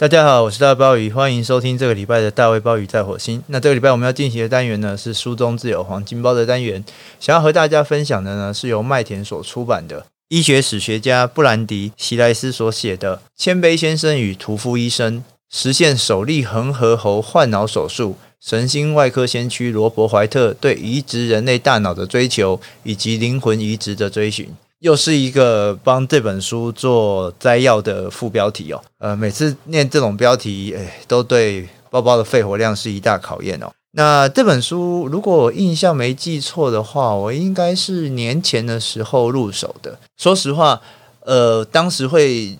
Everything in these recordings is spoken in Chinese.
大家好，我是大卫鲍鱼，欢迎收听这个礼拜的大卫鲍鱼在火星。那这个礼拜我们要进行的单元呢，是书中自有黄金包的单元。想要和大家分享的呢，是由麦田所出版的医学史学家布兰迪·席莱斯所写的《谦卑先生与屠夫医生：实现首例恒河猴换脑手术》，神经外科先驱罗伯·怀特对移植人类大脑的追求，以及灵魂移植的追寻。又是一个帮这本书做摘要的副标题哦，呃，每次念这种标题，哎，都对包包的肺活量是一大考验哦。那这本书，如果我印象没记错的话，我应该是年前的时候入手的。说实话，呃，当时会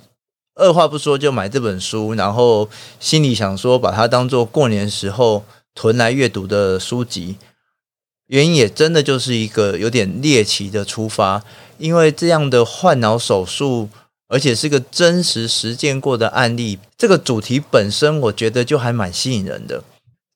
二话不说就买这本书，然后心里想说把它当做过年时候囤来阅读的书籍。原因也真的就是一个有点猎奇的出发，因为这样的换脑手术，而且是个真实实践过的案例，这个主题本身我觉得就还蛮吸引人的。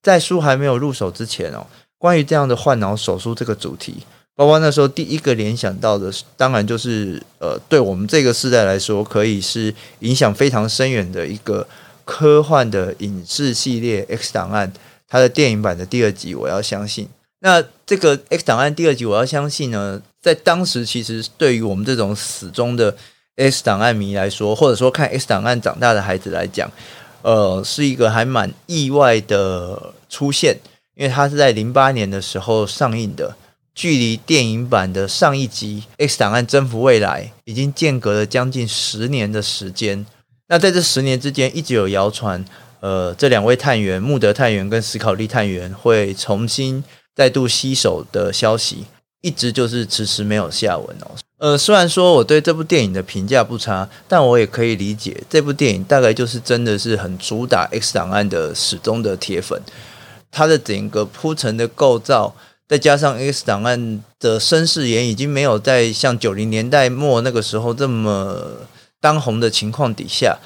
在书还没有入手之前哦，关于这样的换脑手术这个主题，包括那时候第一个联想到的，当然就是呃，对我们这个时代来说，可以是影响非常深远的一个科幻的影视系列《X 档案》，它的电影版的第二集，我要相信。那这个《X 档案》第二集，我要相信呢，在当时其实对于我们这种死忠的《X 档案》迷来说，或者说看《X 档案》长大的孩子来讲，呃，是一个还蛮意外的出现，因为它是在零八年的时候上映的，距离电影版的上一集《X 档案：征服未来》已经间隔了将近十年的时间。那在这十年之间，一直有谣传，呃，这两位探员穆德探员跟史考利探员会重新。再度携手的消息，一直就是迟迟没有下文哦。呃，虽然说我对这部电影的评价不差，但我也可以理解，这部电影大概就是真的是很主打 X 档案的始终的铁粉。它的整个铺陈的构造，再加上 X 档案的声势也已经没有在像九零年代末那个时候这么当红的情况底下，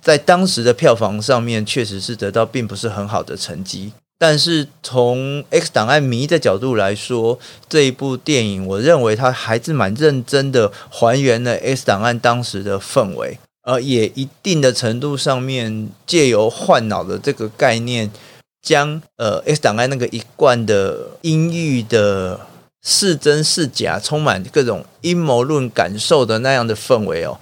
在当时的票房上面，确实是得到并不是很好的成绩。但是从 X 档案迷的角度来说，这一部电影，我认为它还是蛮认真的还原了 X 档案当时的氛围，而也一定的程度上面借由换脑的这个概念，将呃 X 档案那个一贯的阴郁的是真是假，充满各种阴谋论感受的那样的氛围哦，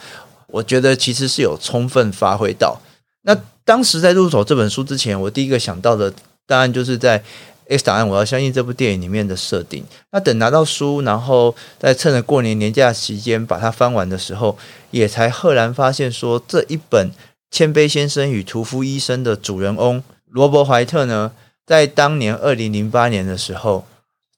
我觉得其实是有充分发挥到。那当时在入手这本书之前，我第一个想到的。当然，就是在《X 档案》，我要相信这部电影里面的设定。那等拿到书，然后在趁着过年年假期间把它翻完的时候，也才赫然发现说，这一本《谦卑先生与屠夫医生》的主人翁罗伯·怀特呢，在当年二零零八年的时候，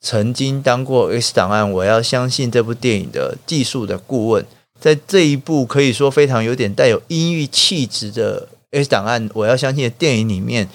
曾经当过《X 档案》，我要相信这部电影的技术的顾问。在这一部可以说非常有点带有阴郁气质的《X 档案》，我要相信的电影里面。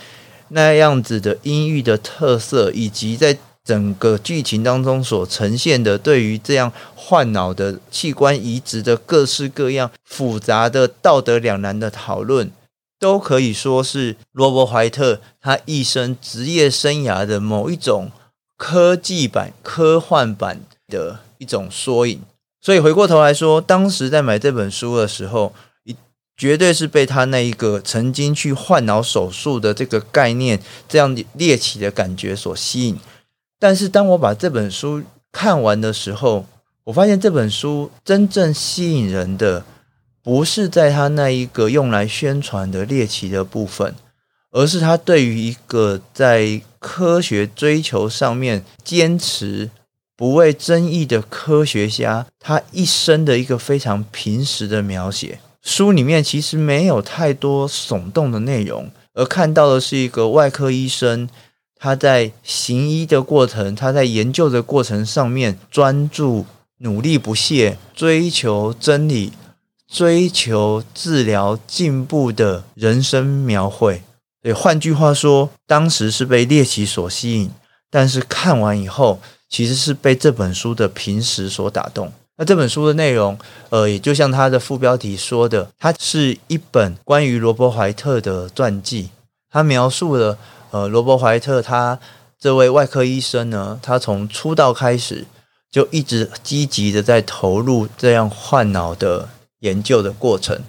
那样子的阴郁的特色，以及在整个剧情当中所呈现的对于这样换脑的器官移植的各式各样复杂的道德两难的讨论，都可以说是罗伯·怀特他一生职业生涯的某一种科技版、科幻版的一种缩影。所以回过头来说，当时在买这本书的时候。绝对是被他那一个曾经去换脑手术的这个概念，这样猎奇的感觉所吸引。但是当我把这本书看完的时候，我发现这本书真正吸引人的，不是在他那一个用来宣传的猎奇的部分，而是他对于一个在科学追求上面坚持不畏争议的科学家，他一生的一个非常平实的描写。书里面其实没有太多耸动的内容，而看到的是一个外科医生，他在行医的过程，他在研究的过程上面专注、努力不懈，追求真理、追求治疗进步的人生描绘。对，换句话说，当时是被猎奇所吸引，但是看完以后，其实是被这本书的平实所打动。那这本书的内容，呃，也就像它的副标题说的，它是一本关于罗伯·怀特的传记。他描述了，呃，罗伯·怀特他这位外科医生呢，他从出道开始就一直积极的在投入这样换脑的研究的过程。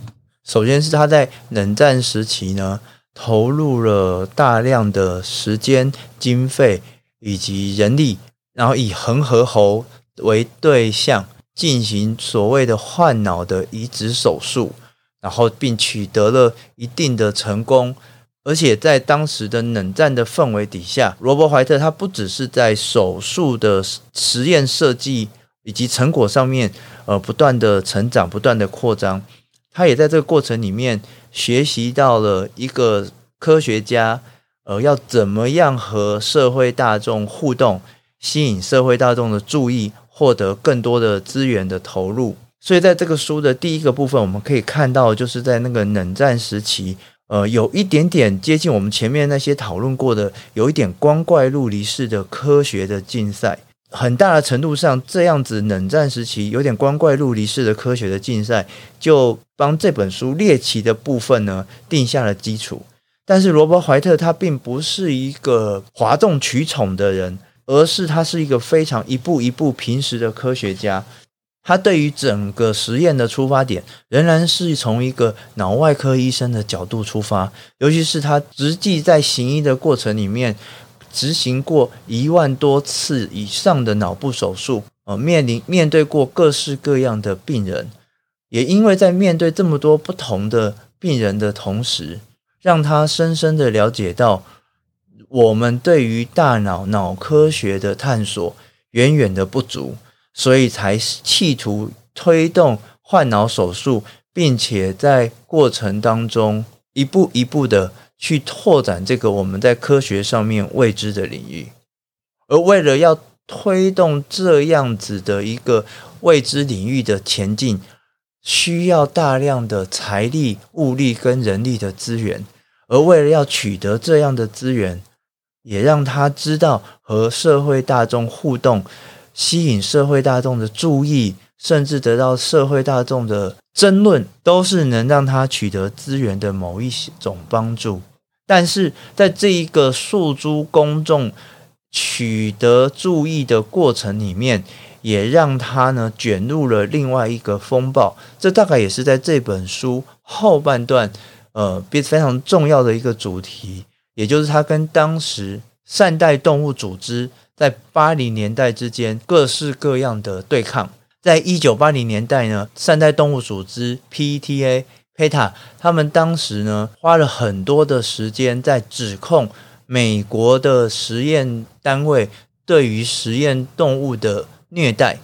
首先是他在冷战时期呢，投入了大量的时间、经费以及人力，然后以恒河猴为对象进行所谓的换脑的移植手术，然后并取得了一定的成功。而且在当时的冷战的氛围底下，罗伯·怀特他不只是在手术的实验设计以及成果上面，呃，不断的成长、不断的扩张，他也在这个过程里面学习到了一个科学家，呃，要怎么样和社会大众互动，吸引社会大众的注意，获得更多的资源的投入。所以，在这个书的第一个部分，我们可以看到，就是在那个冷战时期。呃，有一点点接近我们前面那些讨论过的，有一点光怪陆离式的科学的竞赛，很大的程度上，这样子冷战时期有点光怪陆离式的科学的竞赛，就帮这本书猎奇的部分呢定下了基础。但是罗伯怀特他并不是一个哗众取宠的人，而是他是一个非常一步一步平实的科学家。他对于整个实验的出发点，仍然是从一个脑外科医生的角度出发，尤其是他实际在行医的过程里面，执行过一万多次以上的脑部手术，呃，面临面对过各式各样的病人，也因为在面对这么多不同的病人的同时，让他深深的了解到，我们对于大脑脑科学的探索远远的不足。所以才企图推动换脑手术，并且在过程当中一步一步的去拓展这个我们在科学上面未知的领域。而为了要推动这样子的一个未知领域的前进，需要大量的财力、物力跟人力的资源。而为了要取得这样的资源，也让他知道和社会大众互动。吸引社会大众的注意，甚至得到社会大众的争论，都是能让他取得资源的某一种帮助。但是在这一个诉诸公众、取得注意的过程里面，也让他呢卷入了另外一个风暴。这大概也是在这本书后半段，呃，非常重要的一个主题，也就是他跟当时善待动物组织。在八零年代之间，各式各样的对抗。在一九八零年代呢，善待动物组织 PETA、PETA，他们当时呢花了很多的时间在指控美国的实验单位对于实验动物的虐待。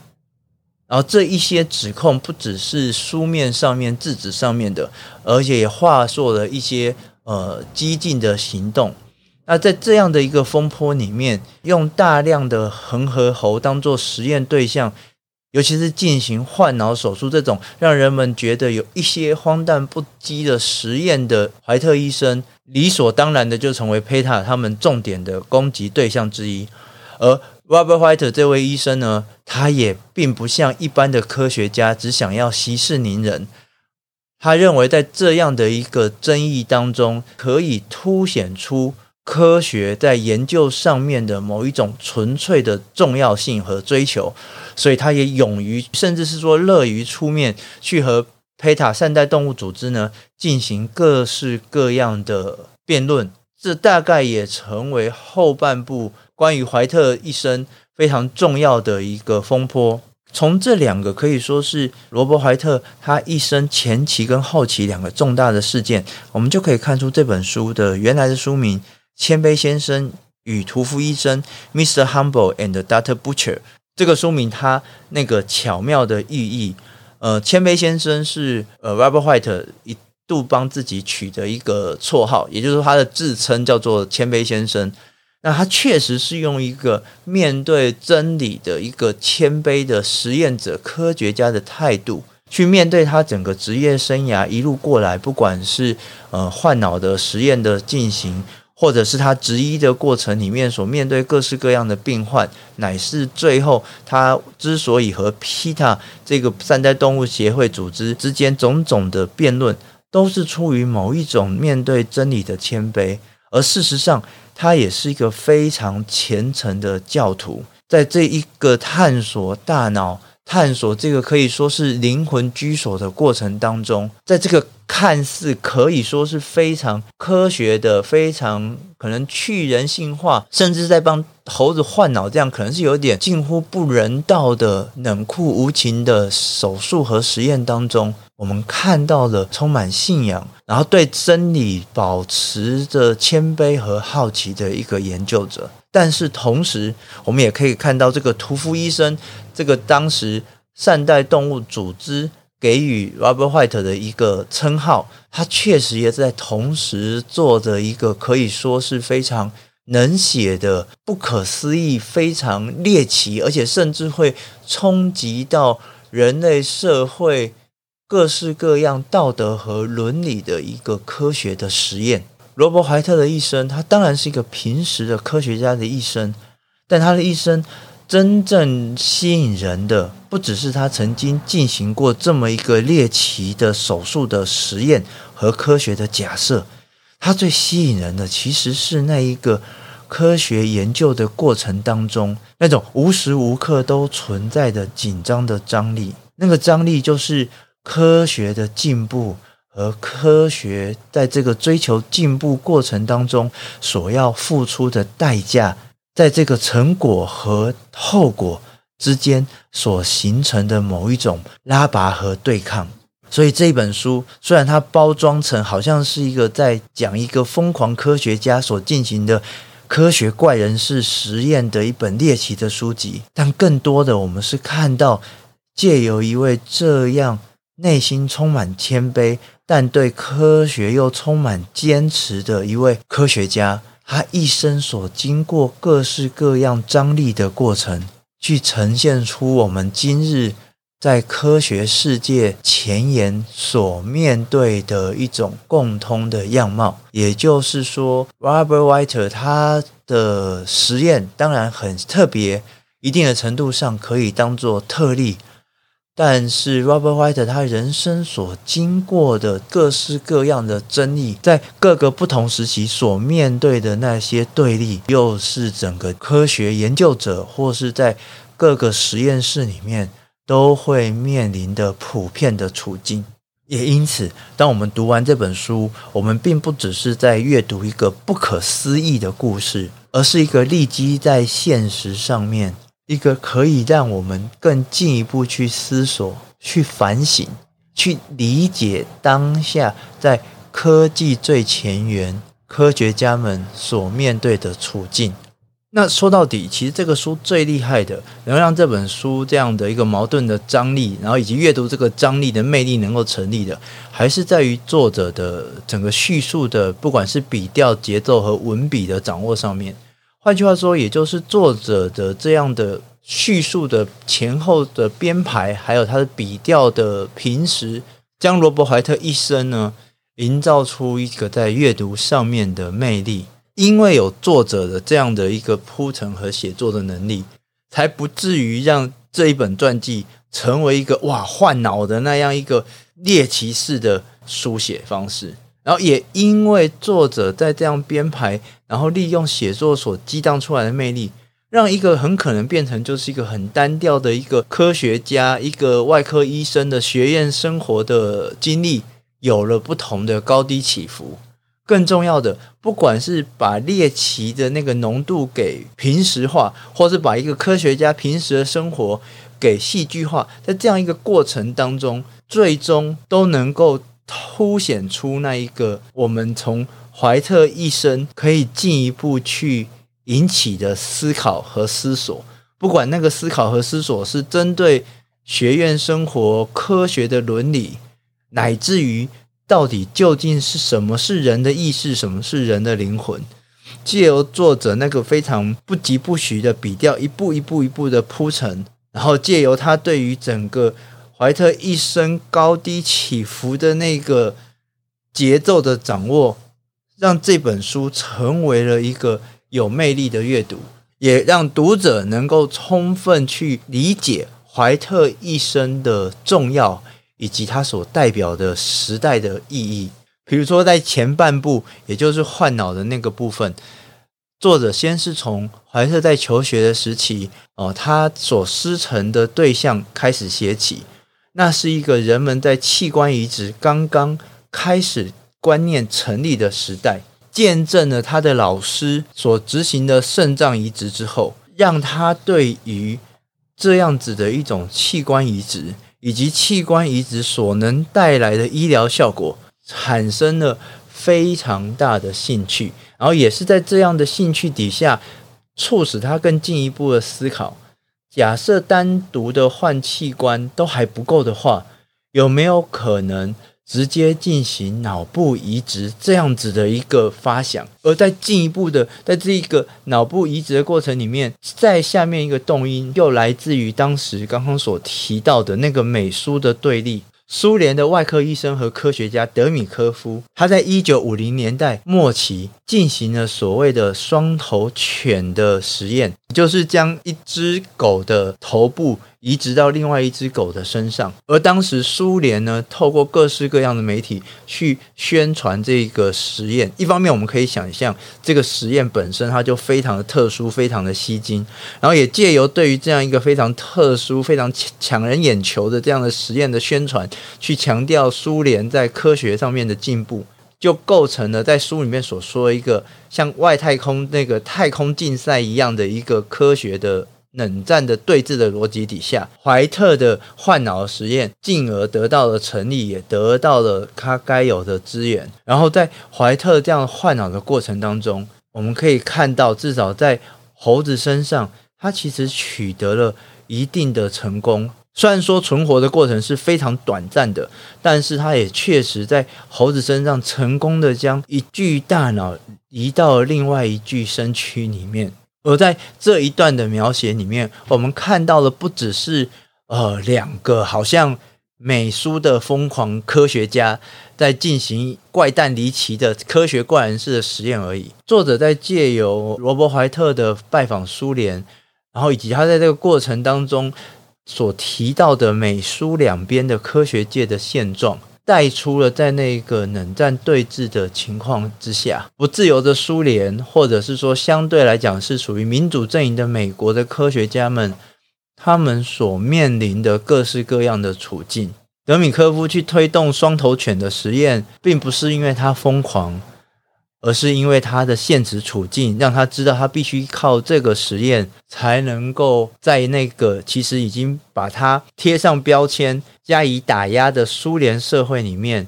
然后这一些指控不只是书面上面、字纸上面的，而且也化作了一些呃激进的行动。那在这样的一个风波里面，用大量的恒河猴当做实验对象，尤其是进行换脑手术这种让人们觉得有一些荒诞不羁的实验的怀特医生，理所当然的就成为 PETA 他们重点的攻击对象之一。而 Robert White 这位医生呢，他也并不像一般的科学家，只想要息事宁人。他认为在这样的一个争议当中，可以凸显出。科学在研究上面的某一种纯粹的重要性和追求，所以他也勇于，甚至是说乐于出面去和 PETA 善待动物组织呢进行各式各样的辩论。这大概也成为后半部关于怀特一生非常重要的一个风波。从这两个可以说是罗伯怀特他一生前期跟后期两个重大的事件，我们就可以看出这本书的原来的书名。谦卑先生与屠夫医生，Mr. Humble and Dr. Butcher，这个书名它那个巧妙的寓意，呃，谦卑先生是呃 Robert White 一度帮自己取的一个绰号，也就是说他的自称叫做谦卑先生。那他确实是用一个面对真理的一个谦卑的实验者、科学家的态度，去面对他整个职业生涯一路过来，不管是呃换脑的实验的进行。或者是他执医的过程里面所面对各式各样的病患，乃是最后他之所以和 PETA 这个善待动物协会组织之间种种的辩论，都是出于某一种面对真理的谦卑。而事实上，他也是一个非常虔诚的教徒，在这一个探索大脑、探索这个可以说是灵魂居所的过程当中，在这个看似可以说是非常科学的、非常可能去人性化，甚至在帮猴子换脑这样，可能是有点近乎不人道的冷酷无情的手术和实验当中，我们看到了充满信仰，然后对真理保持着谦卑和好奇的一个研究者。但是同时，我们也可以看到这个屠夫医生，这个当时善待动物组织。给予 Robert White 的一个称号，他确实也在同时做着一个可以说是非常能写的、不可思议、非常猎奇，而且甚至会冲击到人类社会各式各样道德和伦理的一个科学的实验。罗伯·怀特的一生，他当然是一个平时的科学家的一生，但他的一生。真正吸引人的，不只是他曾经进行过这么一个猎奇的手术的实验和科学的假设，他最吸引人的其实是那一个科学研究的过程当中那种无时无刻都存在的紧张的张力。那个张力就是科学的进步和科学在这个追求进步过程当中所要付出的代价。在这个成果和后果之间所形成的某一种拉拔和对抗，所以这本书虽然它包装成好像是一个在讲一个疯狂科学家所进行的科学怪人式实验的一本猎奇的书籍，但更多的我们是看到借由一位这样内心充满谦卑，但对科学又充满坚持的一位科学家。他一生所经过各式各样张力的过程，去呈现出我们今日在科学世界前沿所面对的一种共通的样貌。也就是说，Robert White 他的实验当然很特别，一定的程度上可以当做特例。但是，Robert White 他人生所经过的各式各样的争议，在各个不同时期所面对的那些对立，又是整个科学研究者或是在各个实验室里面都会面临的普遍的处境。也因此，当我们读完这本书，我们并不只是在阅读一个不可思议的故事，而是一个立基在现实上面。一个可以让我们更进一步去思索、去反省、去理解当下在科技最前沿科学家们所面对的处境。那说到底，其实这个书最厉害的，能让这本书这样的一个矛盾的张力，然后以及阅读这个张力的魅力能够成立的，还是在于作者的整个叙述的，不管是笔调、节奏和文笔的掌握上面。换句话说，也就是作者的这样的叙述的前后的编排，还有他的笔调的平实，将罗伯·怀特一生呢，营造出一个在阅读上面的魅力。因为有作者的这样的一个铺陈和写作的能力，才不至于让这一本传记成为一个哇换脑的那样一个猎奇式的书写方式。然后也因为作者在这样编排，然后利用写作所激荡出来的魅力，让一个很可能变成就是一个很单调的一个科学家、一个外科医生的学院生活的经历，有了不同的高低起伏。更重要的，不管是把猎奇的那个浓度给平时化，或是把一个科学家平时的生活给戏剧化，在这样一个过程当中，最终都能够。凸显出那一个我们从怀特一生可以进一步去引起的思考和思索，不管那个思考和思索是针对学院生活、科学的伦理，乃至于到底究竟是什么是人的意识，什么是人的灵魂，借由作者那个非常不疾不徐的笔调，一步一步一步的铺陈，然后借由他对于整个。怀特一生高低起伏的那个节奏的掌握，让这本书成为了一个有魅力的阅读，也让读者能够充分去理解怀特一生的重要以及他所代表的时代的意义。比如说，在前半部，也就是换脑的那个部分，作者先是从怀特在求学的时期，哦，他所师承的对象开始写起。那是一个人们在器官移植刚刚开始观念成立的时代，见证了他的老师所执行的肾脏移植之后，让他对于这样子的一种器官移植以及器官移植所能带来的医疗效果，产生了非常大的兴趣。然后也是在这样的兴趣底下，促使他更进一步的思考：假设单独的换器官都还不够的话，有没有可能？直接进行脑部移植这样子的一个发想，而在进一步的，在这一个脑部移植的过程里面，在下面一个动因又来自于当时刚刚所提到的那个美苏的对立。苏联的外科医生和科学家德米科夫，他在一九五零年代末期进行了所谓的双头犬的实验，就是将一只狗的头部。移植到另外一只狗的身上，而当时苏联呢，透过各式各样的媒体去宣传这个实验。一方面，我们可以想象这个实验本身它就非常的特殊，非常的吸睛，然后也借由对于这样一个非常特殊、非常抢人眼球的这样的实验的宣传，去强调苏联在科学上面的进步，就构成了在书里面所说一个像外太空那个太空竞赛一样的一个科学的。冷战的对峙的逻辑底下，怀特的换脑实验进而得到了成立，也得到了他该有的资源。然后在怀特这样换脑的过程当中，我们可以看到，至少在猴子身上，他其实取得了一定的成功。虽然说存活的过程是非常短暂的，但是他也确实在猴子身上成功的将一具大脑移到了另外一具身躯里面。而在这一段的描写里面，我们看到的不只是呃两个好像美苏的疯狂科学家在进行怪诞离奇的科学怪人式的实验而已。作者在借由罗伯怀特的拜访苏联，然后以及他在这个过程当中所提到的美苏两边的科学界的现状。带出了在那个冷战对峙的情况之下，不自由的苏联，或者是说相对来讲是属于民主阵营的美国的科学家们，他们所面临的各式各样的处境。德米科夫去推动双头犬的实验，并不是因为他疯狂。而是因为他的现实处境，让他知道他必须靠这个实验才能够在那个其实已经把他贴上标签、加以打压的苏联社会里面，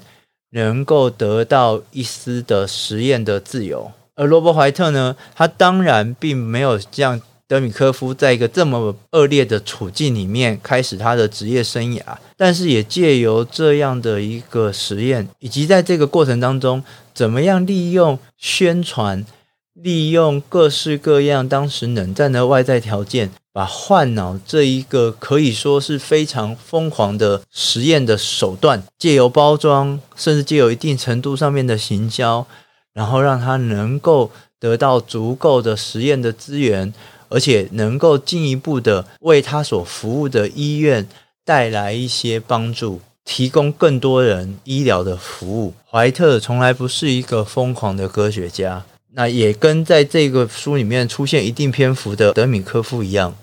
能够得到一丝的实验的自由。而罗伯怀特呢，他当然并没有这样德米科夫在一个这么恶劣的处境里面开始他的职业生涯，但是也借由这样的一个实验，以及在这个过程当中。怎么样利用宣传，利用各式各样当时冷战的外在条件，把换脑这一个可以说是非常疯狂的实验的手段，借由包装，甚至借由一定程度上面的行销，然后让他能够得到足够的实验的资源，而且能够进一步的为他所服务的医院带来一些帮助。提供更多人医疗的服务。怀特从来不是一个疯狂的科学家，那也跟在这个书里面出现一定篇幅的德米科夫一样，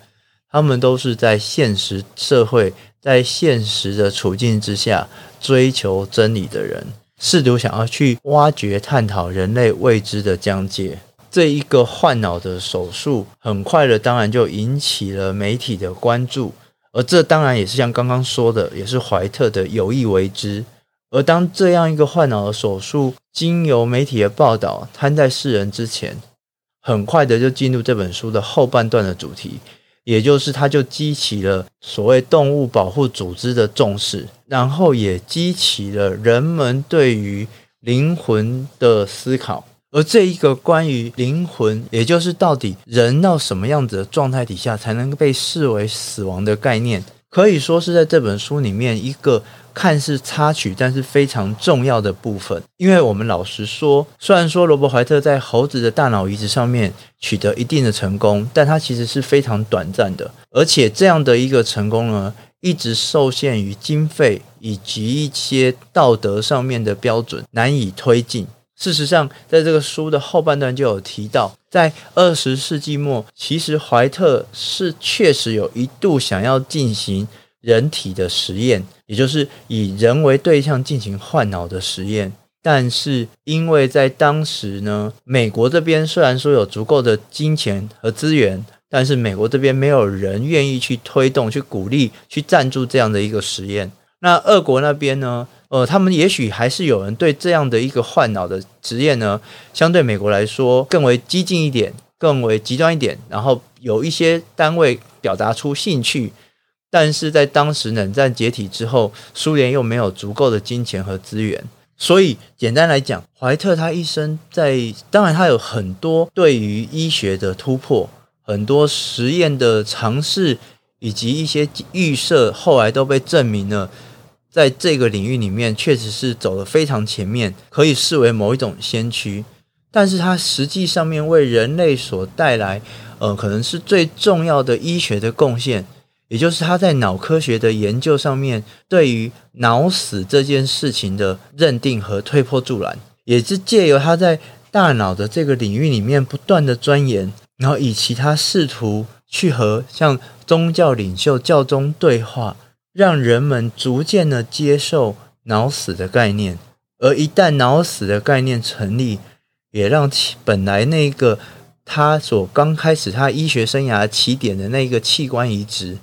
他们都是在现实社会、在现实的处境之下追求真理的人，试图想要去挖掘、探讨人类未知的疆界。这一个换脑的手术，很快的，当然就引起了媒体的关注。而这当然也是像刚刚说的，也是怀特的有意为之。而当这样一个换脑的手术经由媒体的报道摊在世人之前，很快的就进入这本书的后半段的主题，也就是它就激起了所谓动物保护组织的重视，然后也激起了人们对于灵魂的思考。而这一个关于灵魂，也就是到底人到什么样子的状态底下才能被视为死亡的概念，可以说是在这本书里面一个看似插曲，但是非常重要的部分。因为我们老实说，虽然说罗伯怀特在猴子的大脑移植上面取得一定的成功，但它其实是非常短暂的，而且这样的一个成功呢，一直受限于经费以及一些道德上面的标准，难以推进。事实上，在这个书的后半段就有提到，在二十世纪末，其实怀特是确实有一度想要进行人体的实验，也就是以人为对象进行换脑的实验。但是因为在当时呢，美国这边虽然说有足够的金钱和资源，但是美国这边没有人愿意去推动、去鼓励、去赞助这样的一个实验。那俄国那边呢？呃，他们也许还是有人对这样的一个换脑的实验呢，相对美国来说更为激进一点，更为极端一点。然后有一些单位表达出兴趣，但是在当时冷战解体之后，苏联又没有足够的金钱和资源，所以简单来讲，怀特他一生在，当然他有很多对于医学的突破，很多实验的尝试，以及一些预设，后来都被证明了。在这个领域里面，确实是走得非常前面，可以视为某一种先驱。但是，它实际上面为人类所带来，呃，可能是最重要的医学的贡献，也就是他在脑科学的研究上面，对于脑死这件事情的认定和推波助澜，也是借由他在大脑的这个领域里面不断的钻研，然后以其他试图去和像宗教领袖教宗对话。让人们逐渐的接受脑死的概念，而一旦脑死的概念成立，也让其本来那个他所刚开始他医学生涯起点的那个器官移植，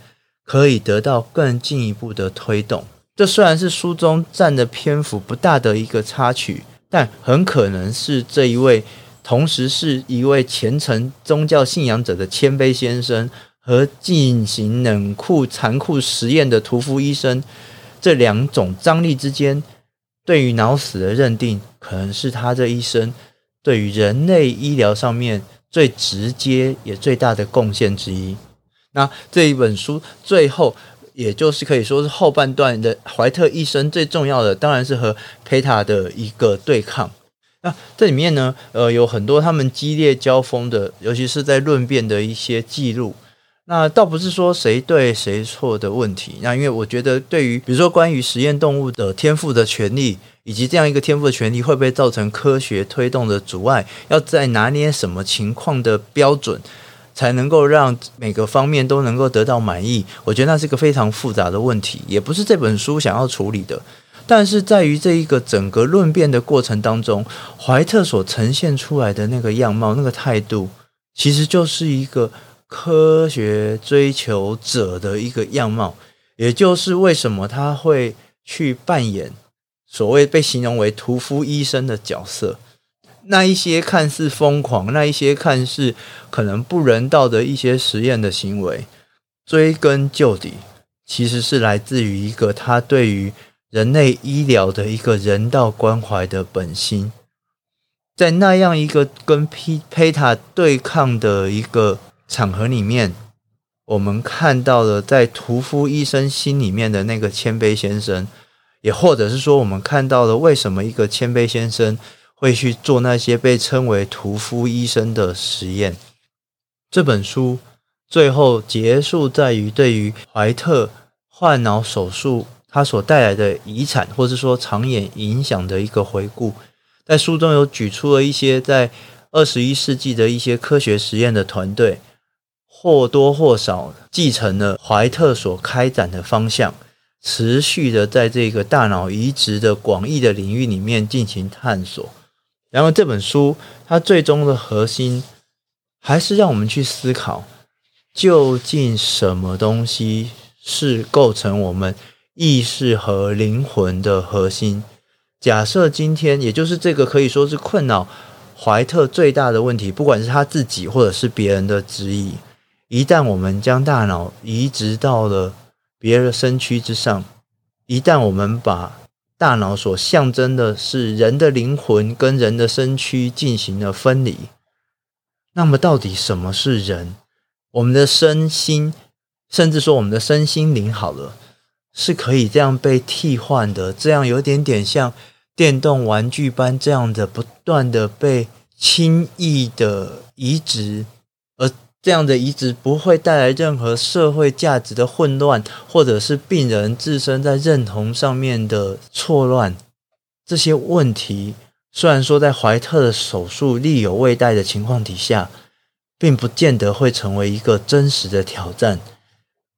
可以得到更进一步的推动。这虽然是书中占的篇幅不大的一个插曲，但很可能是这一位同时是一位虔诚宗教信仰者的谦卑先生。和进行冷酷残酷实验的屠夫医生，这两种张力之间，对于脑死的认定，可能是他这一生对于人类医疗上面最直接也最大的贡献之一。那这一本书最后，也就是可以说是后半段的怀特一生最重要的，当然是和佩塔的一个对抗。那这里面呢，呃，有很多他们激烈交锋的，尤其是在论辩的一些记录。那倒不是说谁对谁错的问题，那因为我觉得，对于比如说关于实验动物的天赋的权利，以及这样一个天赋的权利会不会造成科学推动的阻碍，要在拿捏什么情况的标准，才能够让每个方面都能够得到满意，我觉得那是一个非常复杂的问题，也不是这本书想要处理的。但是在于这一个整个论辩的过程当中，怀特所呈现出来的那个样貌、那个态度，其实就是一个。科学追求者的一个样貌，也就是为什么他会去扮演所谓被形容为屠夫医生的角色。那一些看似疯狂，那一些看似可能不人道的一些实验的行为，追根究底，其实是来自于一个他对于人类医疗的一个人道关怀的本心。在那样一个跟佩佩塔对抗的一个。场合里面，我们看到了在屠夫医生心里面的那个谦卑先生，也或者是说，我们看到了为什么一个谦卑先生会去做那些被称为屠夫医生的实验。这本书最后结束在于对于怀特换脑手术它所带来的遗产，或者说长远影响的一个回顾。在书中有举出了一些在二十一世纪的一些科学实验的团队。或多或少继承了怀特所开展的方向，持续的在这个大脑移植的广义的领域里面进行探索。然后这本书它最终的核心，还是让我们去思考，究竟什么东西是构成我们意识和灵魂的核心？假设今天，也就是这个可以说是困扰怀特最大的问题，不管是他自己或者是别人的质疑。一旦我们将大脑移植到了别人的身躯之上，一旦我们把大脑所象征的是人的灵魂跟人的身躯进行了分离，那么到底什么是人？我们的身心，甚至说我们的身心灵，好了，是可以这样被替换的，这样有点点像电动玩具般这样的不断的被轻易的移植，而。这样的移植不会带来任何社会价值的混乱，或者是病人自身在认同上面的错乱。这些问题虽然说在怀特的手术力有未逮的情况底下，并不见得会成为一个真实的挑战。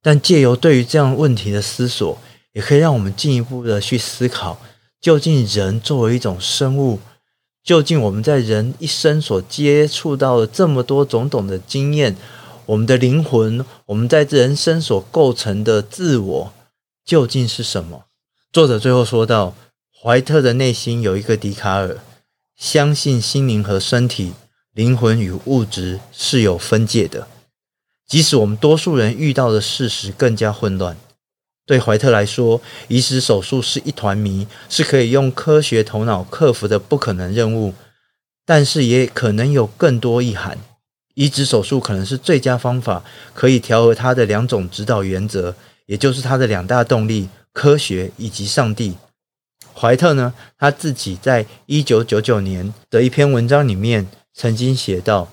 但借由对于这样问题的思索，也可以让我们进一步的去思考，究竟人作为一种生物，究竟我们在人一生所接触到的这么多种种的经验，我们的灵魂，我们在人生所构成的自我，究竟是什么？作者最后说到：怀特的内心有一个笛卡尔，相信心灵和身体、灵魂与物质是有分界的。即使我们多数人遇到的事实更加混乱，对怀特来说，移植手术是一团谜，是可以用科学头脑克服的不可能任务。但是也可能有更多意涵，移植手术可能是最佳方法，可以调和他的两种指导原则，也就是他的两大动力：科学以及上帝。怀特呢，他自己在一九九九年的一篇文章里面曾经写道。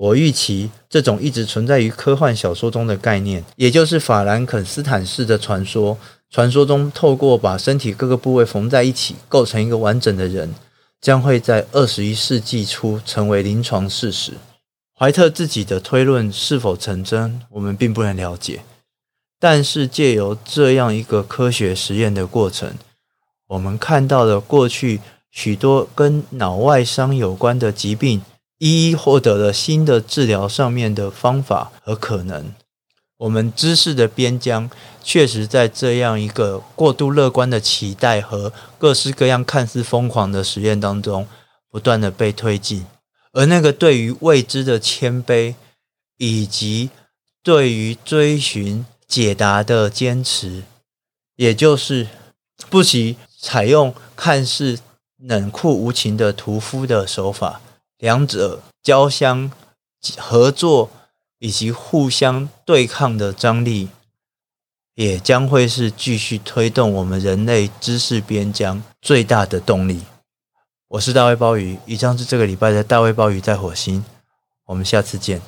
我预期这种一直存在于科幻小说中的概念，也就是法兰肯斯坦式的传说。传说中，透过把身体各个部位缝在一起，构成一个完整的人，将会在二十一世纪初成为临床事实。怀特自己的推论是否成真，我们并不能了解。但是，借由这样一个科学实验的过程，我们看到了过去许多跟脑外伤有关的疾病。一一获得了新的治疗上面的方法和可能。我们知识的边疆确实在这样一个过度乐观的期待和各式各样看似疯狂的实验当中，不断的被推进。而那个对于未知的谦卑，以及对于追寻解答的坚持，也就是不惜采用看似冷酷无情的屠夫的手法。两者交相合作以及互相对抗的张力，也将会是继续推动我们人类知识边疆最大的动力。我是大卫鲍鱼，以上是这个礼拜的大卫鲍鱼在火星，我们下次见。